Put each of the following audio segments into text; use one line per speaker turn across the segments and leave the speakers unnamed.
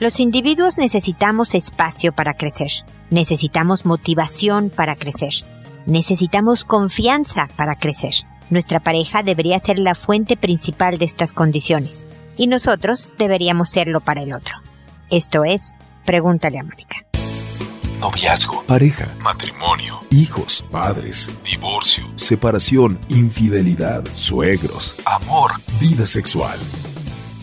Los individuos necesitamos espacio para crecer, necesitamos motivación para crecer, necesitamos confianza para crecer. Nuestra pareja debería ser la fuente principal de estas condiciones y nosotros deberíamos serlo para el otro. Esto es, pregúntale a Mónica.
Noviazgo, pareja, matrimonio, hijos, padres, divorcio, separación, infidelidad, suegros, amor, vida sexual.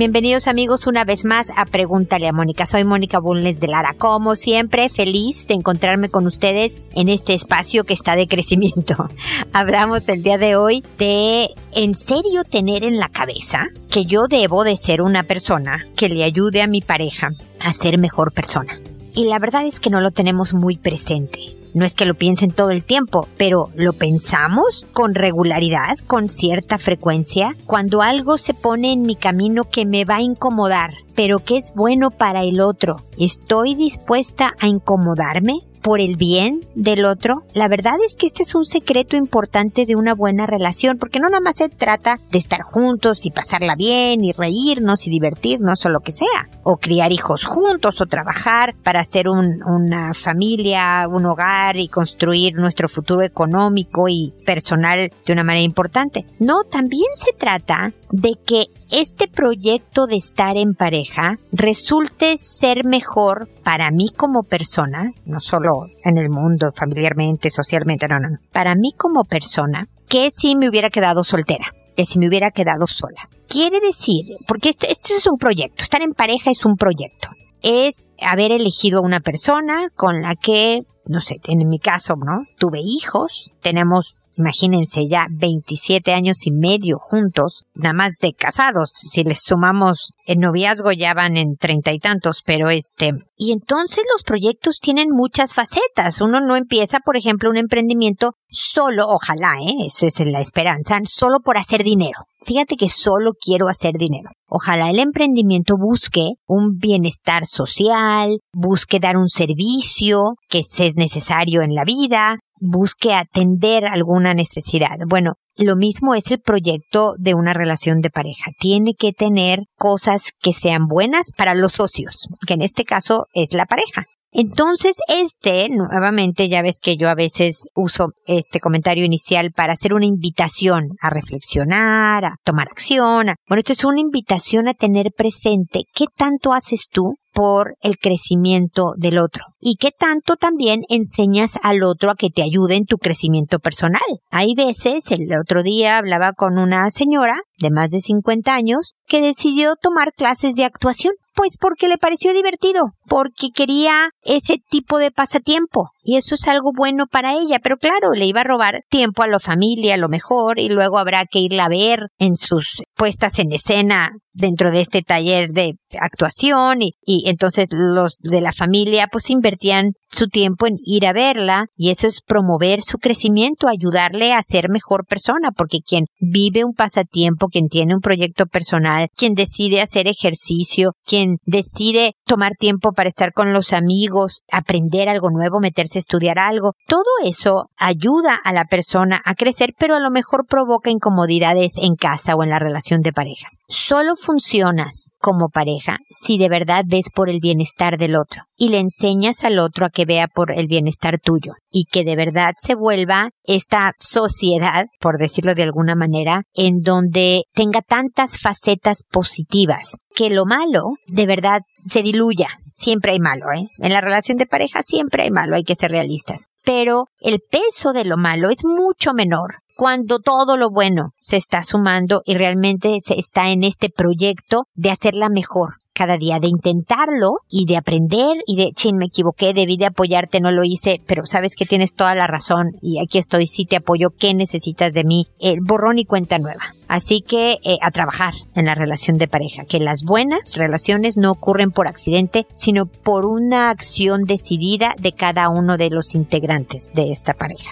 Bienvenidos amigos una vez más a Pregúntale a Mónica. Soy Mónica Bulnes de Lara. Como siempre, feliz de encontrarme con ustedes en este espacio que está de crecimiento. Hablamos el día de hoy de en serio tener en la cabeza que yo debo de ser una persona que le ayude a mi pareja a ser mejor persona. Y la verdad es que no lo tenemos muy presente. No es que lo piensen todo el tiempo, pero lo pensamos con regularidad, con cierta frecuencia, cuando algo se pone en mi camino que me va a incomodar, pero que es bueno para el otro. ¿Estoy dispuesta a incomodarme? Por el bien del otro, la verdad es que este es un secreto importante de una buena relación, porque no nada más se trata de estar juntos y pasarla bien y reírnos y divertirnos o lo que sea, o criar hijos juntos o trabajar para hacer una familia, un hogar y construir nuestro futuro económico y personal de una manera importante. No, también se trata de que este proyecto de estar en pareja resulte ser mejor para mí como persona, no solo en el mundo, familiarmente, socialmente, no, no, no, para mí como persona, que si me hubiera quedado soltera, que si me hubiera quedado sola. Quiere decir, porque este, este es un proyecto, estar en pareja es un proyecto, es haber elegido a una persona con la que no sé, en mi caso, ¿no? Tuve hijos, tenemos imagínense ya 27 años y medio juntos, nada más de casados, si les sumamos el noviazgo ya van en treinta y tantos, pero este, y entonces los proyectos tienen muchas facetas, uno no empieza, por ejemplo, un emprendimiento solo, ojalá, ¿eh? esa es la esperanza, solo por hacer dinero. Fíjate que solo quiero hacer dinero. Ojalá el emprendimiento busque un bienestar social, busque dar un servicio que es necesario en la vida, busque atender alguna necesidad. Bueno, lo mismo es el proyecto de una relación de pareja. Tiene que tener cosas que sean buenas para los socios, que en este caso es la pareja. Entonces, este, nuevamente, ya ves que yo a veces uso este comentario inicial para hacer una invitación a reflexionar, a tomar acción. bueno, esto es una invitación a tener presente qué tanto haces tú por el crecimiento del otro y qué tanto también enseñas al otro a que te ayude en tu crecimiento personal. Hay veces, el otro día hablaba con una señora de más de 50 años que decidió tomar clases de actuación. Pues porque le pareció divertido, porque quería ese tipo de pasatiempo. Y eso es algo bueno para ella, pero claro, le iba a robar tiempo a la familia, a lo mejor, y luego habrá que irla a ver en sus puestas en escena dentro de este taller de actuación y, y entonces los de la familia pues invertían su tiempo en ir a verla y eso es promover su crecimiento, ayudarle a ser mejor persona, porque quien vive un pasatiempo, quien tiene un proyecto personal, quien decide hacer ejercicio, quien decide tomar tiempo para estar con los amigos, aprender algo nuevo, meterse a estudiar algo, todo eso ayuda a la persona a crecer, pero a lo mejor provoca incomodidades en casa o en la relación de pareja. Solo funcionas como pareja si de verdad ves por el bienestar del otro y le enseñas al otro a que vea por el bienestar tuyo y que de verdad se vuelva esta sociedad, por decirlo de alguna manera, en donde tenga tantas facetas positivas que lo malo de verdad se diluya. Siempre hay malo, ¿eh? En la relación de pareja siempre hay malo, hay que ser realistas. Pero el peso de lo malo es mucho menor cuando todo lo bueno se está sumando y realmente se está en este proyecto de hacerla mejor cada día, de intentarlo y de aprender y de, chin, me equivoqué, debí de apoyarte, no lo hice, pero sabes que tienes toda la razón y aquí estoy, sí te apoyo, ¿qué necesitas de mí? El borrón y cuenta nueva. Así que eh, a trabajar en la relación de pareja, que las buenas relaciones no ocurren por accidente, sino por una acción decidida de cada uno de los integrantes de esta pareja.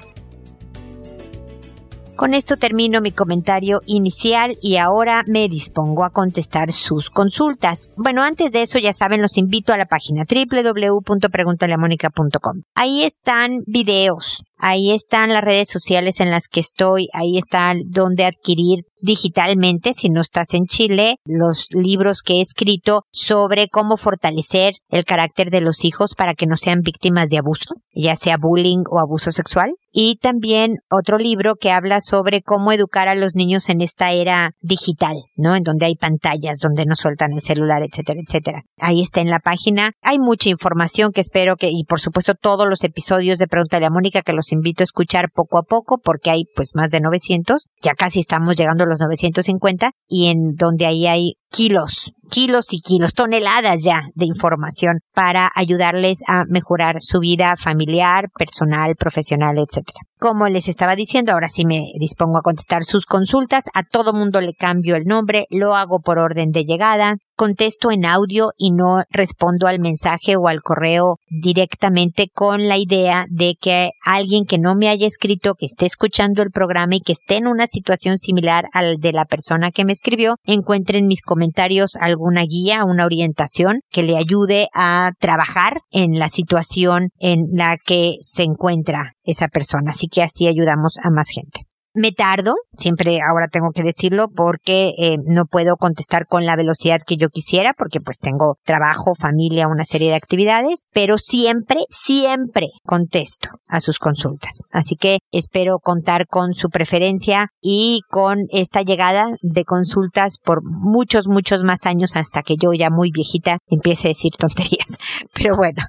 Con esto termino mi comentario inicial y ahora me dispongo a contestar sus consultas. Bueno, antes de eso ya saben, los invito a la página www.preguntaleamónica.com. Ahí están videos, Ahí están las redes sociales en las que estoy, ahí está donde adquirir digitalmente, si no estás en Chile, los libros que he escrito sobre cómo fortalecer el carácter de los hijos para que no sean víctimas de abuso, ya sea bullying o abuso sexual. Y también otro libro que habla sobre cómo educar a los niños en esta era digital, ¿no? En donde hay pantallas, donde no sueltan el celular, etcétera, etcétera. Ahí está en la página. Hay mucha información que espero que, y por supuesto todos los episodios de Pregunta a Mónica que los invito a escuchar poco a poco porque hay pues más de 900. Ya casi estamos llegando los 950 y en donde ahí hay kilos, kilos y kilos, toneladas ya de información para ayudarles a mejorar su vida familiar, personal, profesional, etcétera. Como les estaba diciendo, ahora sí me dispongo a contestar sus consultas. A todo mundo le cambio el nombre, lo hago por orden de llegada, contesto en audio y no respondo al mensaje o al correo directamente con la idea de que alguien que no me haya escrito, que esté escuchando el programa y que esté en una situación similar al de la persona que me escribió, encuentre en mis comentarios alguna guía, una orientación que le ayude a trabajar en la situación en la que se encuentra esa persona. Así que así ayudamos a más gente. Me tardo, siempre ahora tengo que decirlo porque eh, no puedo contestar con la velocidad que yo quisiera porque pues tengo trabajo, familia, una serie de actividades, pero siempre, siempre contesto a sus consultas. Así que espero contar con su preferencia y con esta llegada de consultas por muchos, muchos más años hasta que yo ya muy viejita empiece a decir tonterías. Pero bueno,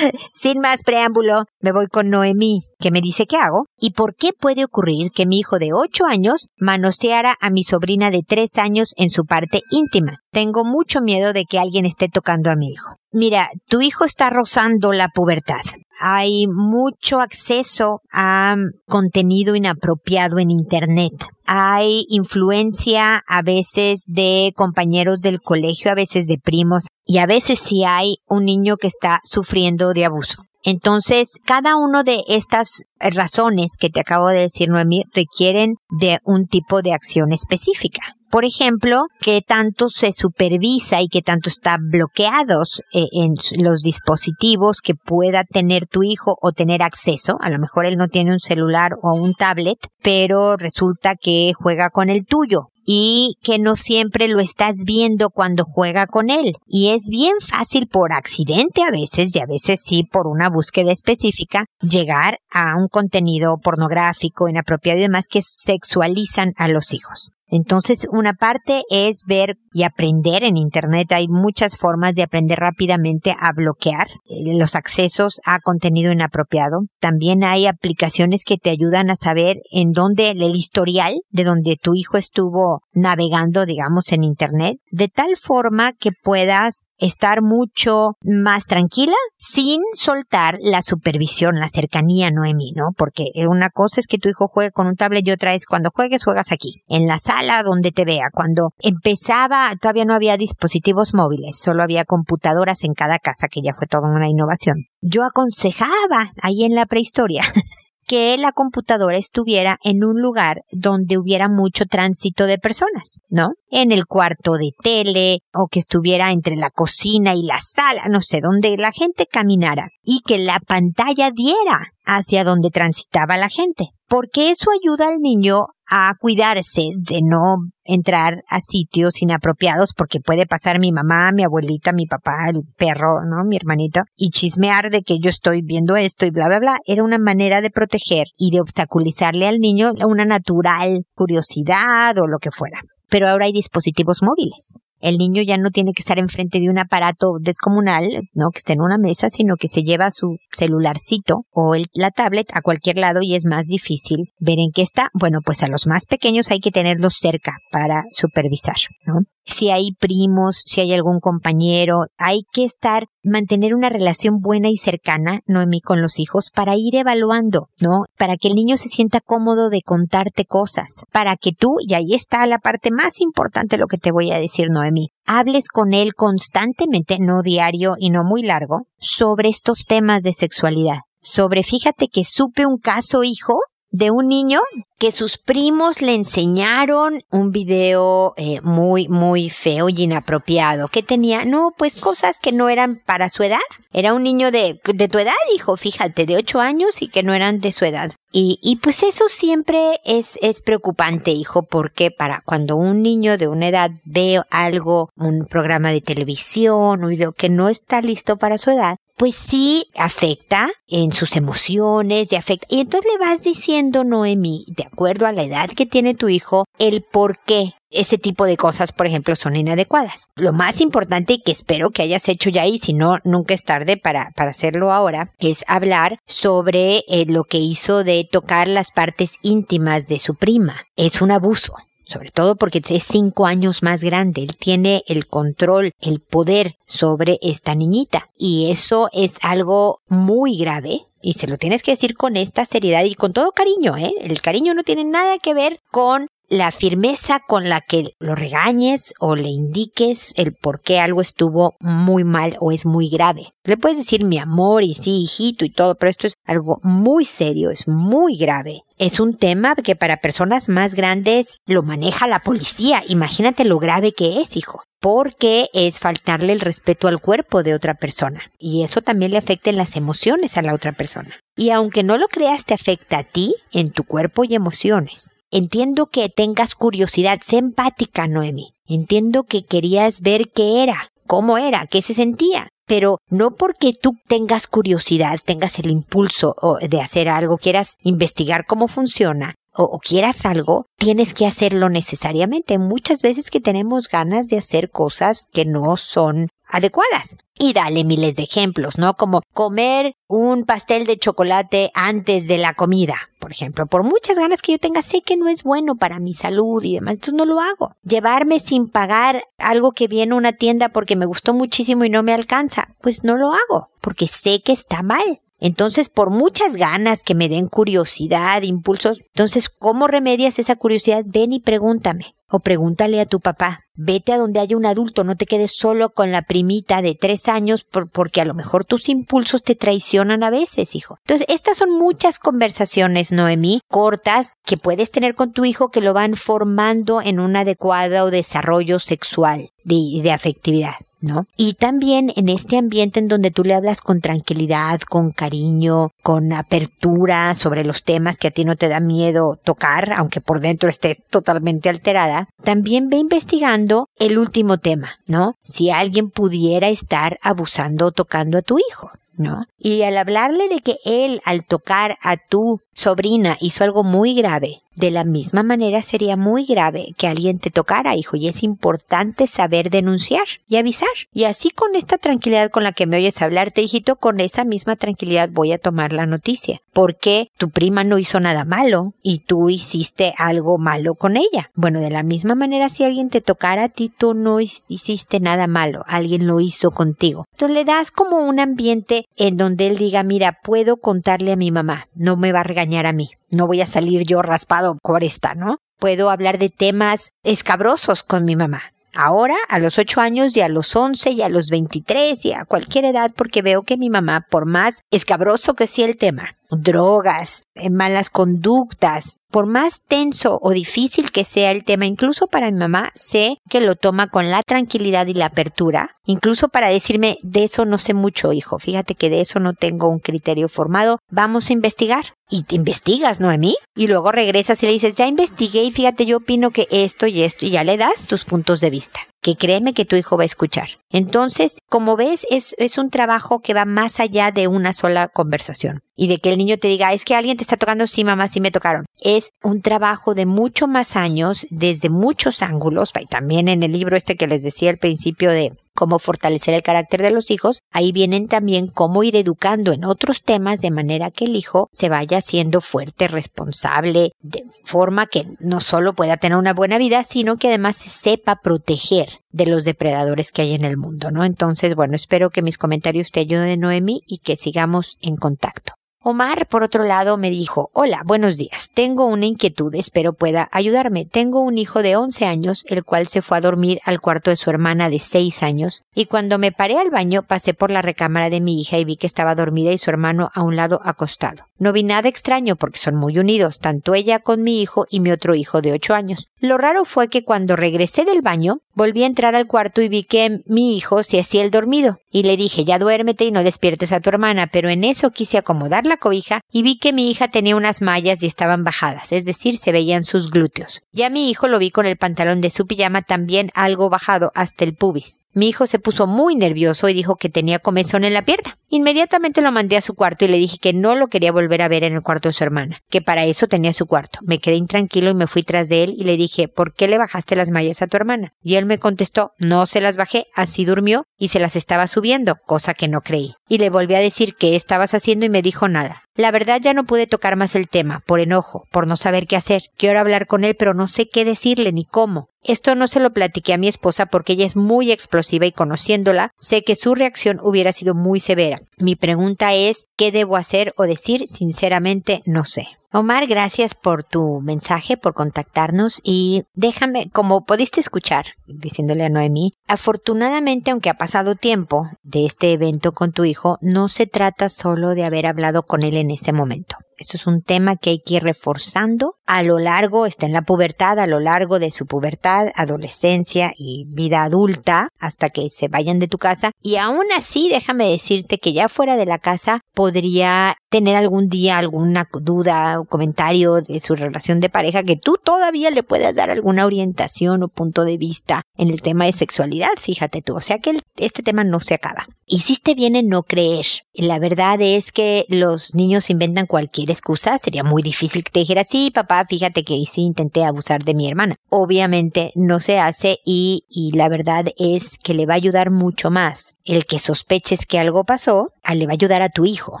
sin más preámbulo, me voy con Noemí, que me dice qué hago y por qué puede ocurrir que mi hijo de ocho años manoseara a mi sobrina de tres años en su parte íntima. Tengo mucho miedo de que alguien esté tocando a mi hijo. Mira, tu hijo está rozando la pubertad. Hay mucho acceso a contenido inapropiado en Internet. Hay influencia a veces de compañeros del colegio, a veces de primos, y a veces sí hay un niño que está sufriendo de abuso. Entonces, cada una de estas razones que te acabo de decir, Noemí, requieren de un tipo de acción específica. Por ejemplo, que tanto se supervisa y que tanto está bloqueados eh, en los dispositivos que pueda tener tu hijo o tener acceso. A lo mejor él no tiene un celular o un tablet, pero resulta que juega con el tuyo y que no siempre lo estás viendo cuando juega con él. Y es bien fácil por accidente a veces y a veces sí por una búsqueda específica llegar a un contenido pornográfico, inapropiado y demás que sexualizan a los hijos. Entonces, una parte es ver y aprender en Internet. Hay muchas formas de aprender rápidamente a bloquear eh, los accesos a contenido inapropiado. También hay aplicaciones que te ayudan a saber en dónde el historial de donde tu hijo estuvo navegando, digamos, en Internet, de tal forma que puedas estar mucho más tranquila sin soltar la supervisión, la cercanía, Noemi, ¿no? Porque una cosa es que tu hijo juegue con un tablet y otra es cuando juegues, juegas aquí, en la sala donde te vea. Cuando empezaba, todavía no había dispositivos móviles, solo había computadoras en cada casa, que ya fue toda una innovación. Yo aconsejaba ahí en la prehistoria que la computadora estuviera en un lugar donde hubiera mucho tránsito de personas, ¿no? En el cuarto de tele o que estuviera entre la cocina y la sala, no sé, donde la gente caminara y que la pantalla diera hacia donde transitaba la gente, porque eso ayuda al niño a cuidarse de no entrar a sitios inapropiados porque puede pasar mi mamá, mi abuelita, mi papá, el perro, ¿no? Mi hermanito y chismear de que yo estoy viendo esto y bla, bla, bla. Era una manera de proteger y de obstaculizarle al niño una natural curiosidad o lo que fuera. Pero ahora hay dispositivos móviles el niño ya no tiene que estar enfrente de un aparato descomunal, no que esté en una mesa, sino que se lleva su celularcito o la tablet a cualquier lado y es más difícil ver en qué está. Bueno, pues a los más pequeños hay que tenerlos cerca para supervisar, ¿no? si hay primos, si hay algún compañero, hay que estar, mantener una relación buena y cercana, Noemí, con los hijos para ir evaluando, ¿no? Para que el niño se sienta cómodo de contarte cosas, para que tú, y ahí está la parte más importante de lo que te voy a decir, Noemí, hables con él constantemente, no diario y no muy largo, sobre estos temas de sexualidad. Sobre, fíjate que supe un caso, hijo, de un niño que sus primos le enseñaron un video eh, muy, muy feo y inapropiado, que tenía, no, pues cosas que no eran para su edad. Era un niño de, de tu edad, hijo, fíjate, de ocho años y que no eran de su edad. Y, y pues eso siempre es, es preocupante, hijo, porque para cuando un niño de una edad ve algo, un programa de televisión, un video que no está listo para su edad, pues sí afecta en sus emociones y afecta. Y entonces le vas diciendo, Noemi, de acuerdo a la edad que tiene tu hijo, el por qué ese tipo de cosas, por ejemplo, son inadecuadas. Lo más importante y que espero que hayas hecho ya y si no, nunca es tarde para, para hacerlo ahora, es hablar sobre eh, lo que hizo de tocar las partes íntimas de su prima. Es un abuso sobre todo porque es cinco años más grande, él tiene el control, el poder sobre esta niñita. Y eso es algo muy grave. Y se lo tienes que decir con esta seriedad y con todo cariño, ¿eh? El cariño no tiene nada que ver con la firmeza con la que lo regañes o le indiques el por qué algo estuvo muy mal o es muy grave. Le puedes decir mi amor y sí, hijito y todo, pero esto es algo muy serio, es muy grave. Es un tema que para personas más grandes lo maneja la policía. Imagínate lo grave que es, hijo porque es faltarle el respeto al cuerpo de otra persona. Y eso también le afecta en las emociones a la otra persona. Y aunque no lo creas, te afecta a ti en tu cuerpo y emociones. Entiendo que tengas curiosidad, sé empática, Noemi. Entiendo que querías ver qué era, cómo era, qué se sentía. Pero no porque tú tengas curiosidad, tengas el impulso de hacer algo, quieras investigar cómo funciona, o, quieras algo, tienes que hacerlo necesariamente. Muchas veces que tenemos ganas de hacer cosas que no son adecuadas. Y dale miles de ejemplos, ¿no? Como comer un pastel de chocolate antes de la comida, por ejemplo. Por muchas ganas que yo tenga, sé que no es bueno para mi salud y demás, entonces no lo hago. Llevarme sin pagar algo que viene a una tienda porque me gustó muchísimo y no me alcanza, pues no lo hago, porque sé que está mal. Entonces, por muchas ganas que me den curiosidad, impulsos, entonces, ¿cómo remedias esa curiosidad? Ven y pregúntame. O pregúntale a tu papá. Vete a donde haya un adulto, no te quedes solo con la primita de tres años porque a lo mejor tus impulsos te traicionan a veces, hijo. Entonces, estas son muchas conversaciones, Noemí, cortas, que puedes tener con tu hijo que lo van formando en un adecuado desarrollo sexual y de afectividad. ¿No? Y también en este ambiente en donde tú le hablas con tranquilidad, con cariño, con apertura sobre los temas que a ti no te da miedo tocar, aunque por dentro estés totalmente alterada, también ve investigando el último tema, ¿no? Si alguien pudiera estar abusando o tocando a tu hijo. ¿no? Y al hablarle de que él, al tocar a tu sobrina, hizo algo muy grave, de la misma manera sería muy grave que alguien te tocara, hijo, y es importante saber denunciar y avisar. Y así con esta tranquilidad con la que me oyes hablarte, hijito, con esa misma tranquilidad voy a tomar la noticia. Porque tu prima no hizo nada malo y tú hiciste algo malo con ella. Bueno, de la misma manera si alguien te tocara a ti, tú no hiciste nada malo, alguien lo hizo contigo. Entonces le das como un ambiente en donde él diga, mira, puedo contarle a mi mamá, no me va a regañar a mí no voy a salir yo raspado por esta, ¿no? Puedo hablar de temas escabrosos con mi mamá. Ahora, a los ocho años y a los once y a los veintitrés y a cualquier edad, porque veo que mi mamá, por más escabroso que sea el tema, drogas, eh, malas conductas, por más tenso o difícil que sea el tema, incluso para mi mamá, sé que lo toma con la tranquilidad y la apertura, incluso para decirme, de eso no sé mucho, hijo, fíjate que de eso no tengo un criterio formado, vamos a investigar. Y te investigas, ¿no, mí? Y luego regresas y le dices, ya investigué y fíjate, yo opino que esto y esto, y ya le das tus puntos de vista que créeme que tu hijo va a escuchar. Entonces, como ves, es, es un trabajo que va más allá de una sola conversación. Y de que el niño te diga, es que alguien te está tocando, sí, mamá, sí me tocaron. Es un trabajo de mucho más años, desde muchos ángulos, y también en el libro este que les decía al principio de cómo fortalecer el carácter de los hijos, ahí vienen también cómo ir educando en otros temas de manera que el hijo se vaya siendo fuerte, responsable, de forma que no solo pueda tener una buena vida, sino que además se sepa proteger de los depredadores que hay en el mundo, ¿no? Entonces, bueno, espero que mis comentarios te ayuden, Noemi, y que sigamos en contacto. Omar, por otro lado, me dijo, hola, buenos días. Tengo una inquietud, espero pueda ayudarme. Tengo un hijo de 11 años, el cual se fue a dormir al cuarto de su hermana de 6 años, y cuando me paré al baño pasé por la recámara de mi hija y vi que estaba dormida y su hermano a un lado acostado. No vi nada extraño porque son muy unidos, tanto ella con mi hijo y mi otro hijo de 8 años. Lo raro fue que cuando regresé del baño, volví a entrar al cuarto y vi que mi hijo se hacía el dormido, y le dije, ya duérmete y no despiertes a tu hermana, pero en eso quise acomodar la cobija y vi que mi hija tenía unas mallas y estaban bajadas, es decir, se veían sus glúteos. Ya mi hijo lo vi con el pantalón de su pijama también algo bajado hasta el pubis. Mi hijo se puso muy nervioso y dijo que tenía comezón en la pierna. Inmediatamente lo mandé a su cuarto y le dije que no lo quería volver a ver en el cuarto de su hermana, que para eso tenía su cuarto. Me quedé intranquilo y me fui tras de él y le dije, ¿por qué le bajaste las mallas a tu hermana? Y él me contestó, no se las bajé, así durmió y se las estaba subiendo, cosa que no creí. Y le volví a decir qué estabas haciendo y me dijo nada. La verdad ya no pude tocar más el tema, por enojo, por no saber qué hacer. Quiero hablar con él, pero no sé qué decirle ni cómo. Esto no se lo platiqué a mi esposa porque ella es muy explosiva y conociéndola, sé que su reacción hubiera sido muy severa. Mi pregunta es, ¿qué debo hacer o decir? Sinceramente, no sé. Omar, gracias por tu mensaje, por contactarnos y déjame, como pudiste escuchar, diciéndole a Noemí, afortunadamente, aunque ha pasado tiempo de este evento con tu hijo, no se trata solo de haber hablado con él en ese momento. Esto es un tema que hay que ir reforzando a lo largo, está en la pubertad, a lo largo de su pubertad, adolescencia y vida adulta, hasta que se vayan de tu casa. Y aún así, déjame decirte que ya fuera de la casa podría tener algún día alguna duda o comentario de su relación de pareja que tú todavía le puedas dar alguna orientación o punto de vista en el tema de sexualidad, fíjate tú. O sea que este tema no se acaba. Hiciste bien en no creer. La verdad es que los niños inventan cualquier excusa. Sería muy difícil que te dijera, sí, papá, fíjate que sí intenté abusar de mi hermana. Obviamente no se hace y, y la verdad es que le va a ayudar mucho más el que sospeches que algo pasó, a le va a ayudar a tu hijo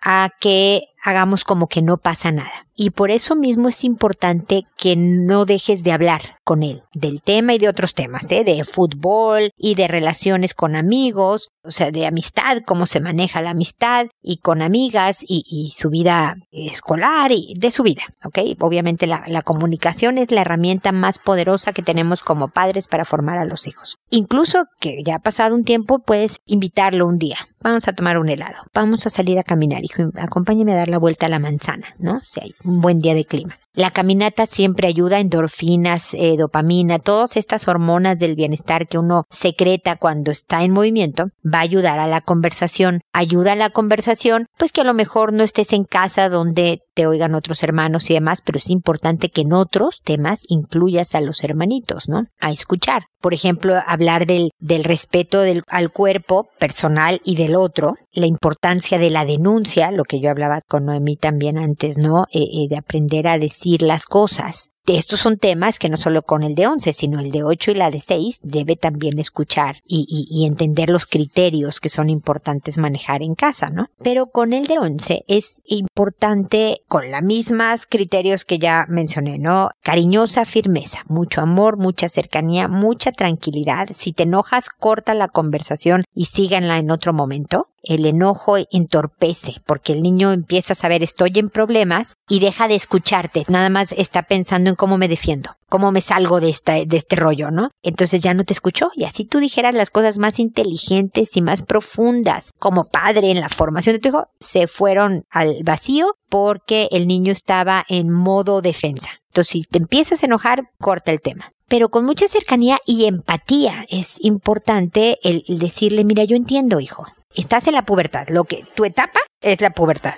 a que hagamos como que no pasa nada. Y por eso mismo es importante que no dejes de hablar con él del tema y de otros temas, ¿eh? de fútbol y de relaciones con amigos, o sea, de amistad, cómo se maneja la amistad y con amigas y, y su vida escolar y de su vida, ¿ok? Obviamente la, la comunicación es la herramienta más poderosa que tenemos como padres para formar a los hijos. Incluso que ya ha pasado un tiempo, puedes invitarlo un día. Vamos a tomar un helado. Vamos a salir a caminar, hijo. Acompáñame a dar la vuelta a la manzana, ¿no? Si hay un buen día de clima. La caminata siempre ayuda, endorfinas, eh, dopamina, todas estas hormonas del bienestar que uno secreta cuando está en movimiento, va a ayudar a la conversación. Ayuda a la conversación, pues que a lo mejor no estés en casa donde te oigan otros hermanos y demás, pero es importante que en otros temas incluyas a los hermanitos, ¿no? A escuchar. Por ejemplo, hablar del, respeto al cuerpo personal y del otro, la importancia de la denuncia, lo que yo hablaba con Noemí también antes, ¿no? Eh, eh, de aprender a decir las cosas. Estos son temas que no solo con el de 11, sino el de 8 y la de 6 debe también escuchar y, y, y, entender los criterios que son importantes manejar en casa, ¿no? Pero con el de 11 es importante con los mismas criterios que ya mencioné, ¿no? Cariñosa firmeza, mucho amor, mucha cercanía, mucha tranquilidad. Si te enojas, corta la conversación y síganla en otro momento el enojo entorpece, porque el niño empieza a saber estoy en problemas y deja de escucharte, nada más está pensando en cómo me defiendo, cómo me salgo de, esta, de este rollo, ¿no? Entonces ya no te escuchó y así tú dijeras las cosas más inteligentes y más profundas como padre en la formación de tu hijo, se fueron al vacío porque el niño estaba en modo defensa. Entonces si te empiezas a enojar, corta el tema pero con mucha cercanía y empatía. Es importante el, decirle, mira, yo entiendo, hijo estás en la pubertad. Lo que tu etapa es la pubertad.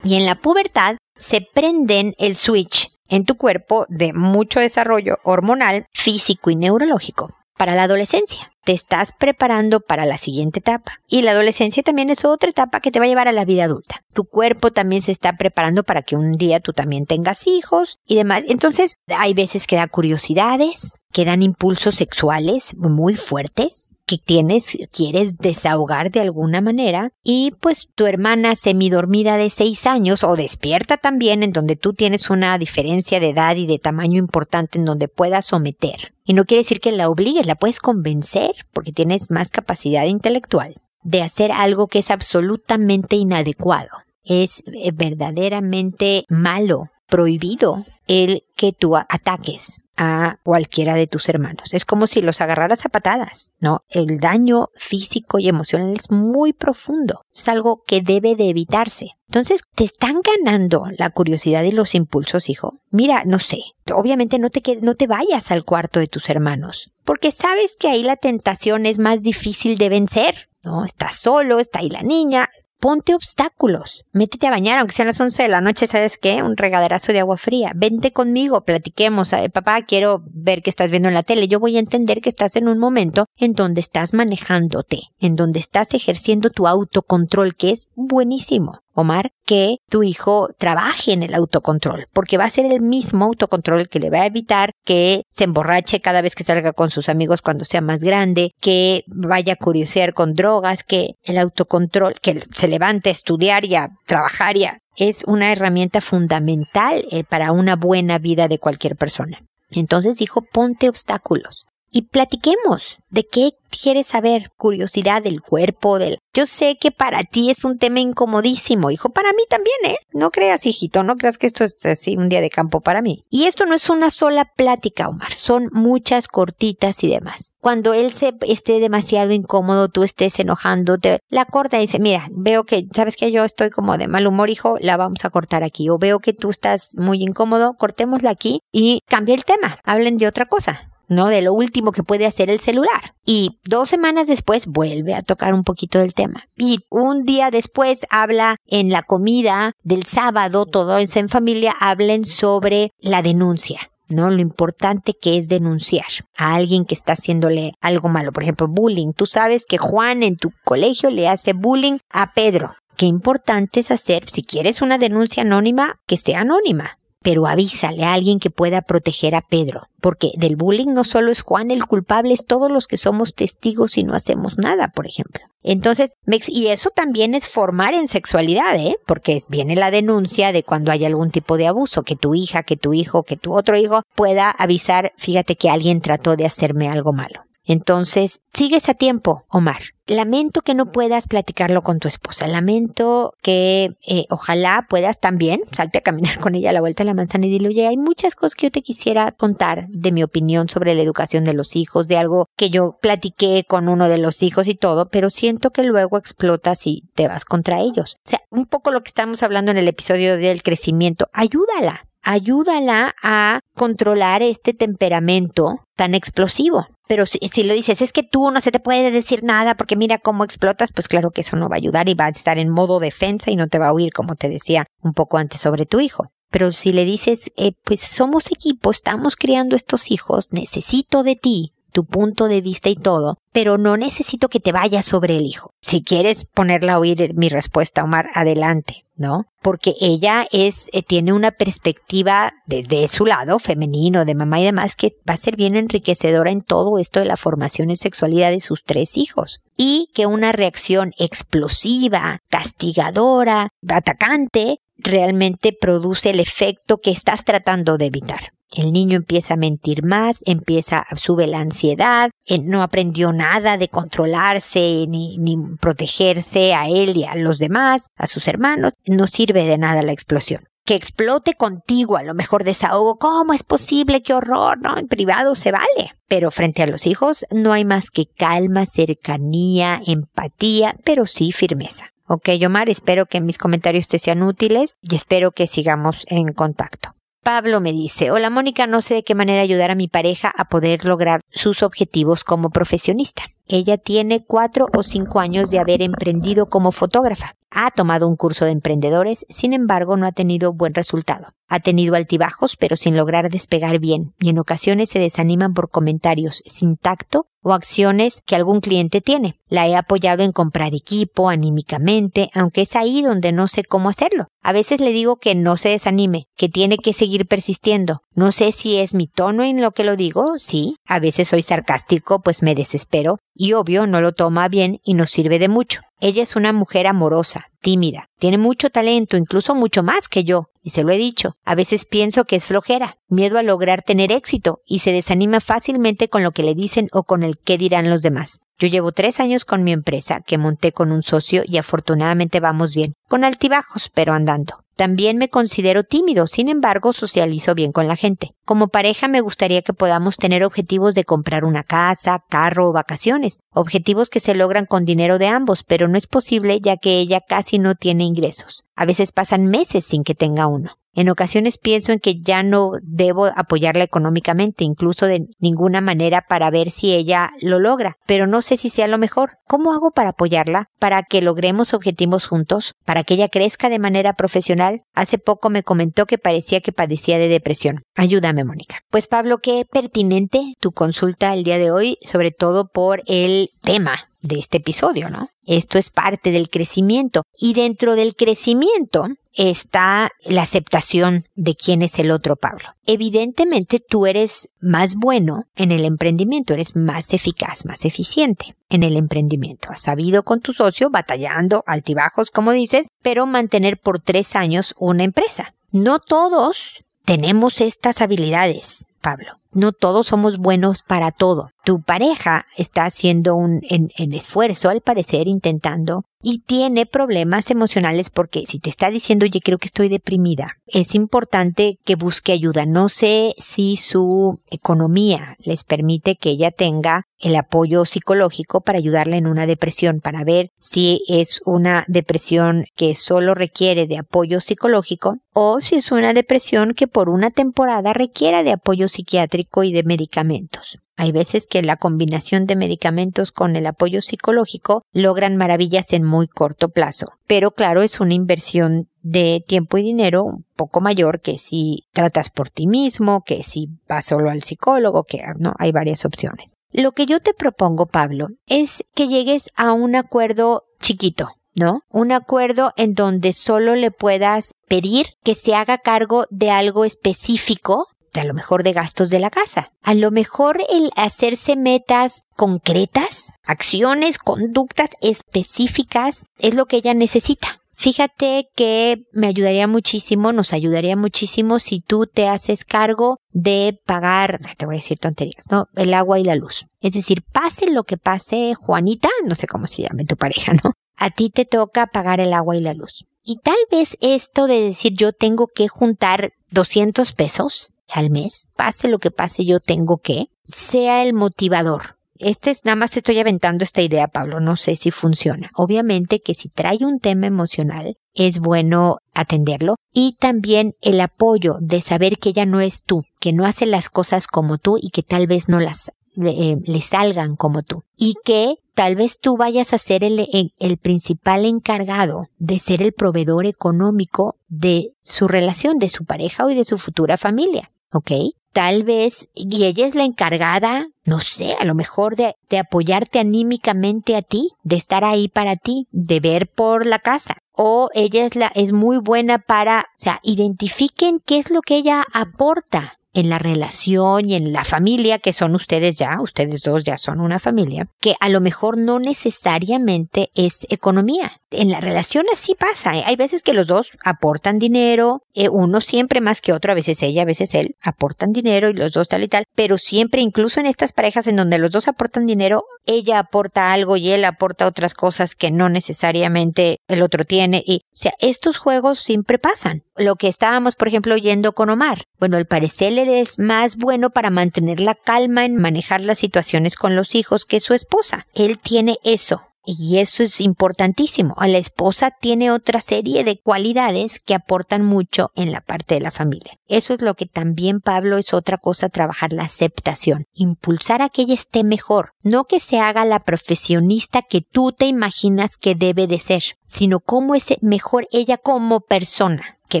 Y en la pubertad se prenden el switch en tu cuerpo de mucho desarrollo hormonal, físico y neurológico para la adolescencia. Te estás preparando para la siguiente etapa. Y la adolescencia también es otra etapa que te va a llevar a la vida adulta. Tu cuerpo también se está preparando para que un día tú también tengas hijos y demás. Entonces, hay veces que da curiosidades, que dan impulsos sexuales muy fuertes, que tienes, quieres desahogar de alguna manera, y pues tu hermana semidormida de seis años o despierta también en donde tú tienes una diferencia de edad y de tamaño importante en donde puedas someter. Y no quiere decir que la obligues, la puedes convencer porque tienes más capacidad intelectual de hacer algo que es absolutamente inadecuado. Es eh, verdaderamente malo, prohibido el que tú ataques a cualquiera de tus hermanos. Es como si los agarraras a patadas, ¿no? El daño físico y emocional es muy profundo. Es algo que debe de evitarse. Entonces, ¿te están ganando la curiosidad y los impulsos, hijo? Mira, no sé. Obviamente no te, no te vayas al cuarto de tus hermanos, porque sabes que ahí la tentación es más difícil de vencer. ¿no? Estás solo, está ahí la niña, ponte obstáculos. Métete a bañar, aunque sean las 11 de la noche, ¿sabes qué? Un regaderazo de agua fría. Vente conmigo, platiquemos. Papá, quiero ver qué estás viendo en la tele. Yo voy a entender que estás en un momento en donde estás manejándote, en donde estás ejerciendo tu autocontrol, que es buenísimo. Omar, que tu hijo trabaje en el autocontrol, porque va a ser el mismo autocontrol que le va a evitar que se emborrache cada vez que salga con sus amigos cuando sea más grande, que vaya a curiosear con drogas, que el autocontrol, que se levante a estudiar y a trabajar y es una herramienta fundamental eh, para una buena vida de cualquier persona. Entonces, hijo, ponte obstáculos y platiquemos de qué quieres saber, curiosidad del cuerpo, del... Yo sé que para ti es un tema incomodísimo, hijo, para mí también, ¿eh? No creas, hijito, no creas que esto es así un día de campo para mí. Y esto no es una sola plática, Omar, son muchas cortitas y demás. Cuando él se esté demasiado incómodo, tú estés enojándote, la corta y dice, mira, veo que, sabes que yo estoy como de mal humor, hijo, la vamos a cortar aquí. O veo que tú estás muy incómodo, cortémosla aquí y cambia el tema, hablen de otra cosa. ¿No? De lo último que puede hacer el celular. Y dos semanas después vuelve a tocar un poquito del tema. Y un día después habla en la comida del sábado, todos en familia, hablen sobre la denuncia. ¿no? Lo importante que es denunciar a alguien que está haciéndole algo malo. Por ejemplo, bullying. Tú sabes que Juan en tu colegio le hace bullying a Pedro. Qué importante es hacer, si quieres una denuncia anónima, que sea anónima pero avísale a alguien que pueda proteger a Pedro, porque del bullying no solo es Juan el culpable, es todos los que somos testigos y no hacemos nada, por ejemplo. Entonces, y eso también es formar en sexualidad, ¿eh? Porque viene la denuncia de cuando hay algún tipo de abuso, que tu hija, que tu hijo, que tu otro hijo pueda avisar, fíjate que alguien trató de hacerme algo malo. Entonces, sigues a tiempo, Omar. Lamento que no puedas platicarlo con tu esposa. Lamento que eh, ojalá puedas también salte a caminar con ella a la vuelta de la manzana y dile, oye, hay muchas cosas que yo te quisiera contar de mi opinión sobre la educación de los hijos, de algo que yo platiqué con uno de los hijos y todo, pero siento que luego explotas y te vas contra ellos. O sea, un poco lo que estamos hablando en el episodio del crecimiento. Ayúdala ayúdala a controlar este temperamento tan explosivo. Pero si, si lo dices, es que tú no se te puede decir nada porque mira cómo explotas, pues claro que eso no va a ayudar y va a estar en modo defensa y no te va a oír, como te decía un poco antes sobre tu hijo. Pero si le dices, eh, pues somos equipo, estamos criando estos hijos, necesito de ti, tu punto de vista y todo, pero no necesito que te vayas sobre el hijo. Si quieres ponerla a oír mi respuesta, Omar, adelante, ¿no? Porque ella es, eh, tiene una perspectiva desde su lado femenino, de mamá y demás, que va a ser bien enriquecedora en todo esto de la formación y sexualidad de sus tres hijos. Y que una reacción explosiva, castigadora, atacante, realmente produce el efecto que estás tratando de evitar. El niño empieza a mentir más, empieza, sube la ansiedad, no aprendió nada de controlarse ni, ni protegerse a él y a los demás, a sus hermanos. No sirve de nada la explosión que explote contigo, a lo mejor desahogo, ¿cómo es posible? ¡Qué horror! No, en privado se vale. Pero frente a los hijos no hay más que calma, cercanía, empatía, pero sí firmeza. Ok, Omar, espero que mis comentarios te sean útiles y espero que sigamos en contacto. Pablo me dice, hola Mónica, no sé de qué manera ayudar a mi pareja a poder lograr sus objetivos como profesionista. Ella tiene cuatro o cinco años de haber emprendido como fotógrafa. Ha tomado un curso de emprendedores, sin embargo no ha tenido buen resultado. Ha tenido altibajos, pero sin lograr despegar bien, y en ocasiones se desaniman por comentarios sin tacto o acciones que algún cliente tiene. La he apoyado en comprar equipo anímicamente, aunque es ahí donde no sé cómo hacerlo. A veces le digo que no se desanime, que tiene que seguir persistiendo. No sé si es mi tono en lo que lo digo, sí. A veces soy sarcástico, pues me desespero, y obvio no lo toma bien y nos sirve de mucho. Ella es una mujer amorosa, tímida, tiene mucho talento, incluso mucho más que yo, y se lo he dicho. A veces pienso que es flojera, miedo a lograr tener éxito, y se desanima fácilmente con lo que le dicen o con el qué dirán los demás. Yo llevo tres años con mi empresa que monté con un socio y afortunadamente vamos bien, con altibajos, pero andando. También me considero tímido, sin embargo socializo bien con la gente. Como pareja me gustaría que podamos tener objetivos de comprar una casa, carro o vacaciones, objetivos que se logran con dinero de ambos, pero no es posible ya que ella casi no tiene ingresos. A veces pasan meses sin que tenga uno. En ocasiones pienso en que ya no debo apoyarla económicamente, incluso de ninguna manera para ver si ella lo logra, pero no sé si sea lo mejor. ¿Cómo hago para apoyarla? Para que logremos objetivos juntos, para que ella crezca de manera profesional. Hace poco me comentó que parecía que padecía de depresión. Ayúdame, Mónica. Pues Pablo, qué pertinente tu consulta el día de hoy, sobre todo por el tema de este episodio, ¿no? Esto es parte del crecimiento. Y dentro del crecimiento está la aceptación de quién es el otro Pablo. Evidentemente tú eres más bueno en el emprendimiento, eres más eficaz, más eficiente en el emprendimiento. Has sabido con tu socio, batallando, altibajos, como dices, pero mantener por tres años una empresa. No todos tenemos estas habilidades, Pablo. No todos somos buenos para todo. Tu pareja está haciendo un esfuerzo, al parecer, intentando y tiene problemas emocionales porque si te está diciendo, oye, creo que estoy deprimida, es importante que busque ayuda. No sé si su economía les permite que ella tenga el apoyo psicológico para ayudarla en una depresión, para ver si es una depresión que solo requiere de apoyo psicológico o si es una depresión que por una temporada requiera de apoyo psiquiátrico y de medicamentos. Hay veces que la combinación de medicamentos con el apoyo psicológico logran maravillas en muy corto plazo. Pero claro, es una inversión de tiempo y dinero un poco mayor que si tratas por ti mismo, que si vas solo al psicólogo, que no, hay varias opciones. Lo que yo te propongo, Pablo, es que llegues a un acuerdo chiquito, ¿no? Un acuerdo en donde solo le puedas pedir que se haga cargo de algo específico a lo mejor de gastos de la casa. A lo mejor el hacerse metas concretas, acciones, conductas específicas es lo que ella necesita. Fíjate que me ayudaría muchísimo, nos ayudaría muchísimo si tú te haces cargo de pagar, te voy a decir tonterías, ¿no? El agua y la luz. Es decir, pase lo que pase, Juanita, no sé cómo se llame tu pareja, ¿no? A ti te toca pagar el agua y la luz. Y tal vez esto de decir yo tengo que juntar 200 pesos al mes, pase lo que pase, yo tengo que, sea el motivador. Este es, nada más estoy aventando esta idea, Pablo, no sé si funciona. Obviamente que si trae un tema emocional, es bueno atenderlo y también el apoyo de saber que ella no es tú, que no hace las cosas como tú y que tal vez no las le, eh, salgan como tú y que tal vez tú vayas a ser el, el, principal encargado de ser el proveedor económico de su relación, de su pareja o de su futura familia. ¿ok? Tal vez, y ella es la encargada, no sé, a lo mejor de, de apoyarte anímicamente a ti, de estar ahí para ti, de ver por la casa. O ella es la, es muy buena para, o sea, identifiquen qué es lo que ella aporta en la relación y en la familia que son ustedes ya, ustedes dos ya son una familia, que a lo mejor no necesariamente es economía. En la relación así pasa. ¿eh? Hay veces que los dos aportan dinero, eh, uno siempre más que otro, a veces ella, a veces él, aportan dinero y los dos tal y tal, pero siempre, incluso en estas parejas en donde los dos aportan dinero, ella aporta algo y él aporta otras cosas que no necesariamente el otro tiene. Y, o sea, estos juegos siempre pasan. Lo que estábamos, por ejemplo, oyendo con Omar. Bueno, al parecer él es más bueno para mantener la calma en manejar las situaciones con los hijos que su esposa. Él tiene eso. Y eso es importantísimo. La esposa tiene otra serie de cualidades que aportan mucho en la parte de la familia. Eso es lo que también Pablo es otra cosa trabajar la aceptación. Impulsar a que ella esté mejor. No que se haga la profesionista que tú te imaginas que debe de ser, sino cómo es mejor ella como persona, que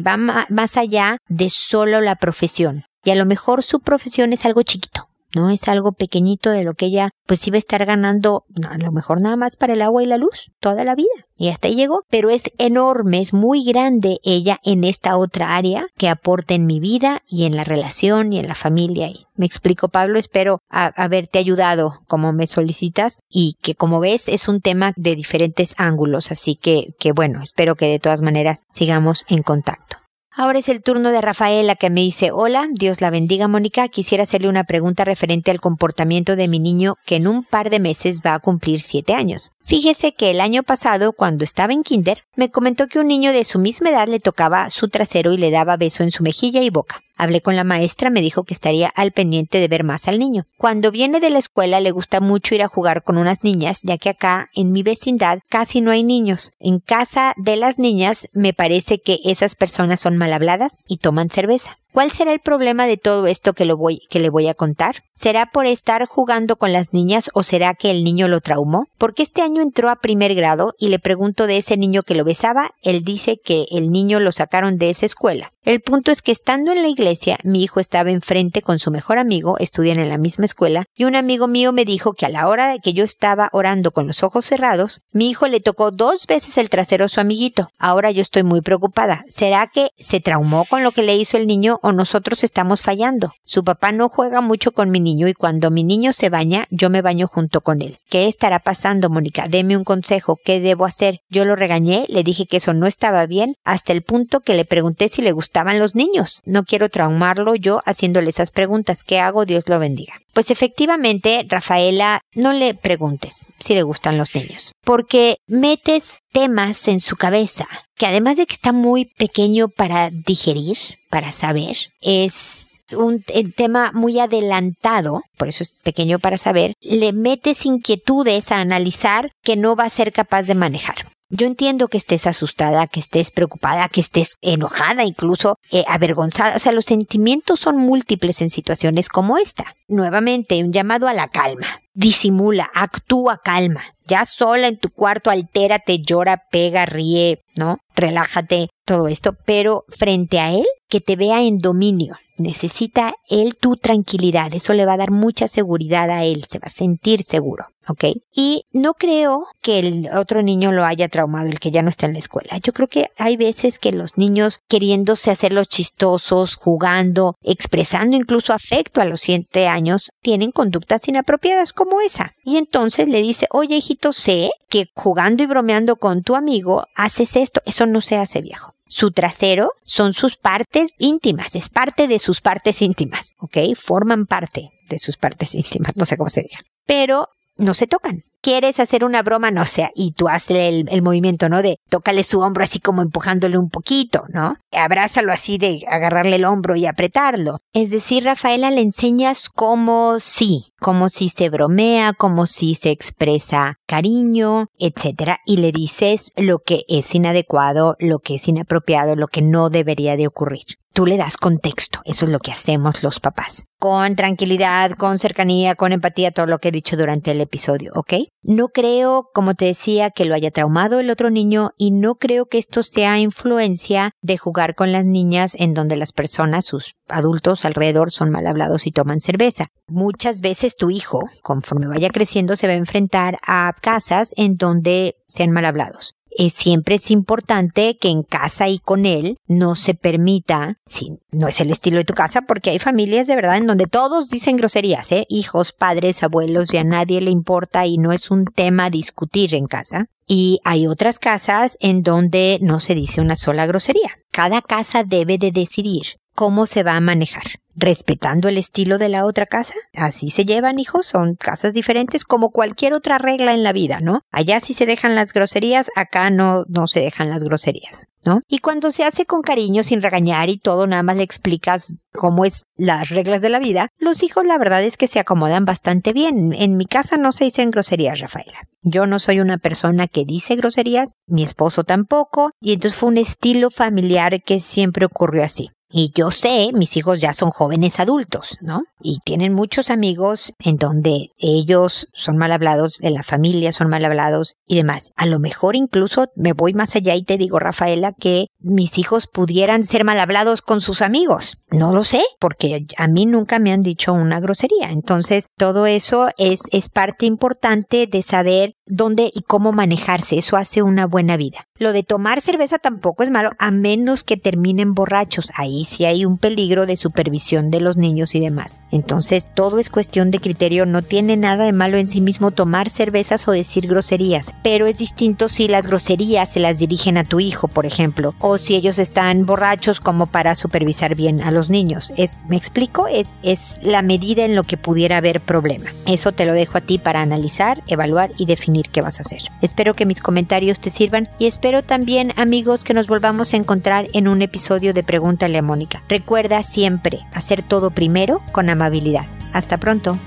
va más allá de solo la profesión. Y a lo mejor su profesión es algo chiquito no es algo pequeñido de lo que ella pues iba a estar ganando a lo mejor nada más para el agua y la luz toda la vida. Y hasta ahí llegó, pero es enorme, es muy grande ella en esta otra área que aporta en mi vida y en la relación y en la familia. Y me explico, Pablo, espero haberte ayudado como me solicitas y que como ves es un tema de diferentes ángulos, así que, que bueno, espero que de todas maneras sigamos en contacto. Ahora es el turno de Rafaela que me dice, hola, Dios la bendiga Mónica, quisiera hacerle una pregunta referente al comportamiento de mi niño que en un par de meses va a cumplir siete años. Fíjese que el año pasado, cuando estaba en kinder, me comentó que un niño de su misma edad le tocaba su trasero y le daba beso en su mejilla y boca. Hablé con la maestra, me dijo que estaría al pendiente de ver más al niño. Cuando viene de la escuela le gusta mucho ir a jugar con unas niñas, ya que acá en mi vecindad casi no hay niños. En casa de las niñas me parece que esas personas son mal habladas y toman cerveza. ¿Cuál será el problema de todo esto que, lo voy, que le voy a contar? ¿Será por estar jugando con las niñas o será que el niño lo traumó? Porque este año entró a primer grado y le pregunto de ese niño que lo besaba, él dice que el niño lo sacaron de esa escuela. El punto es que estando en la iglesia, mi hijo estaba enfrente con su mejor amigo, estudian en la misma escuela, y un amigo mío me dijo que a la hora de que yo estaba orando con los ojos cerrados, mi hijo le tocó dos veces el trasero a su amiguito. Ahora yo estoy muy preocupada. ¿Será que se traumó con lo que le hizo el niño o nosotros estamos fallando? Su papá no juega mucho con mi niño y cuando mi niño se baña, yo me baño junto con él. ¿Qué estará pasando, Mónica? Deme un consejo. ¿Qué debo hacer? Yo lo regañé, le dije que eso no estaba bien, hasta el punto que le pregunté si le gustaba estaban los niños. No quiero traumarlo yo haciéndole esas preguntas. ¿Qué hago? Dios lo bendiga. Pues efectivamente, Rafaela, no le preguntes si le gustan los niños, porque metes temas en su cabeza que además de que está muy pequeño para digerir, para saber, es un tema muy adelantado, por eso es pequeño para saber, le metes inquietudes a analizar que no va a ser capaz de manejar. Yo entiendo que estés asustada, que estés preocupada, que estés enojada, incluso eh, avergonzada. O sea, los sentimientos son múltiples en situaciones como esta. Nuevamente, un llamado a la calma. Disimula, actúa calma. Ya sola en tu cuarto, altérate, llora, pega, ríe, ¿no? Relájate, todo esto, pero frente a él, que te vea en dominio. Necesita él tu tranquilidad. Eso le va a dar mucha seguridad a él. Se va a sentir seguro. ¿Ok? Y no creo que el otro niño lo haya traumado, el que ya no está en la escuela. Yo creo que hay veces que los niños queriéndose hacerlos chistosos, jugando, expresando incluso afecto a los siete años, tienen conductas inapropiadas como esa. Y entonces le dice, oye hijito, sé que jugando y bromeando con tu amigo haces esto, eso no se hace viejo su trasero son sus partes íntimas, es parte de sus partes íntimas, ¿ok? Forman parte de sus partes íntimas, no sé cómo se diga. Pero no se tocan. Quieres hacer una broma, no sé, y tú haces el, movimiento, ¿no? De tócale su hombro así como empujándole un poquito, ¿no? Abrázalo así de agarrarle el hombro y apretarlo. Es decir, Rafaela le enseñas cómo sí, como si se bromea, como si se expresa cariño, etcétera, y le dices lo que es inadecuado, lo que es inapropiado, lo que no debería de ocurrir tú le das contexto. Eso es lo que hacemos los papás. Con tranquilidad, con cercanía, con empatía, todo lo que he dicho durante el episodio, ¿ok? No creo, como te decía, que lo haya traumado el otro niño y no creo que esto sea influencia de jugar con las niñas en donde las personas, sus adultos alrededor, son mal hablados y toman cerveza. Muchas veces tu hijo, conforme vaya creciendo, se va a enfrentar a casas en donde sean mal hablados eh, siempre es importante que en casa y con él no se permita, si no es el estilo de tu casa, porque hay familias de verdad en donde todos dicen groserías, ¿eh? hijos, padres, abuelos, y a nadie le importa y no es un tema discutir en casa. Y hay otras casas en donde no se dice una sola grosería. Cada casa debe de decidir cómo se va a manejar, respetando el estilo de la otra casa. Así se llevan, hijos, son casas diferentes como cualquier otra regla en la vida, ¿no? Allá sí se dejan las groserías, acá no, no se dejan las groserías. ¿No? Y cuando se hace con cariño, sin regañar y todo, nada más le explicas cómo es las reglas de la vida, los hijos la verdad es que se acomodan bastante bien. En mi casa no se dicen groserías, Rafaela. Yo no soy una persona que dice groserías, mi esposo tampoco, y entonces fue un estilo familiar que siempre ocurrió así. Y yo sé, mis hijos ya son jóvenes adultos, ¿no? Y tienen muchos amigos en donde ellos son mal hablados, de la familia son mal hablados y demás. A lo mejor incluso me voy más allá y te digo, Rafaela, que mis hijos pudieran ser mal hablados con sus amigos. No lo sé, porque a mí nunca me han dicho una grosería. Entonces, todo eso es, es parte importante de saber dónde y cómo manejarse. Eso hace una buena vida. Lo de tomar cerveza tampoco es malo, a menos que terminen borrachos. Ahí sí hay un peligro de supervisión de los niños y demás. Entonces, todo es cuestión de criterio. No tiene nada de malo en sí mismo tomar cervezas o decir groserías. Pero es distinto si las groserías se las dirigen a tu hijo, por ejemplo, si ellos están borrachos como para supervisar bien a los niños. Es, ¿Me explico? Es, es la medida en lo que pudiera haber problema. Eso te lo dejo a ti para analizar, evaluar y definir qué vas a hacer. Espero que mis comentarios te sirvan y espero también amigos que nos volvamos a encontrar en un episodio de Pregúntale a Mónica. Recuerda siempre hacer todo primero con amabilidad. Hasta pronto.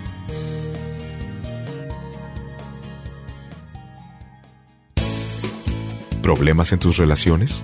¿Problemas en tus relaciones?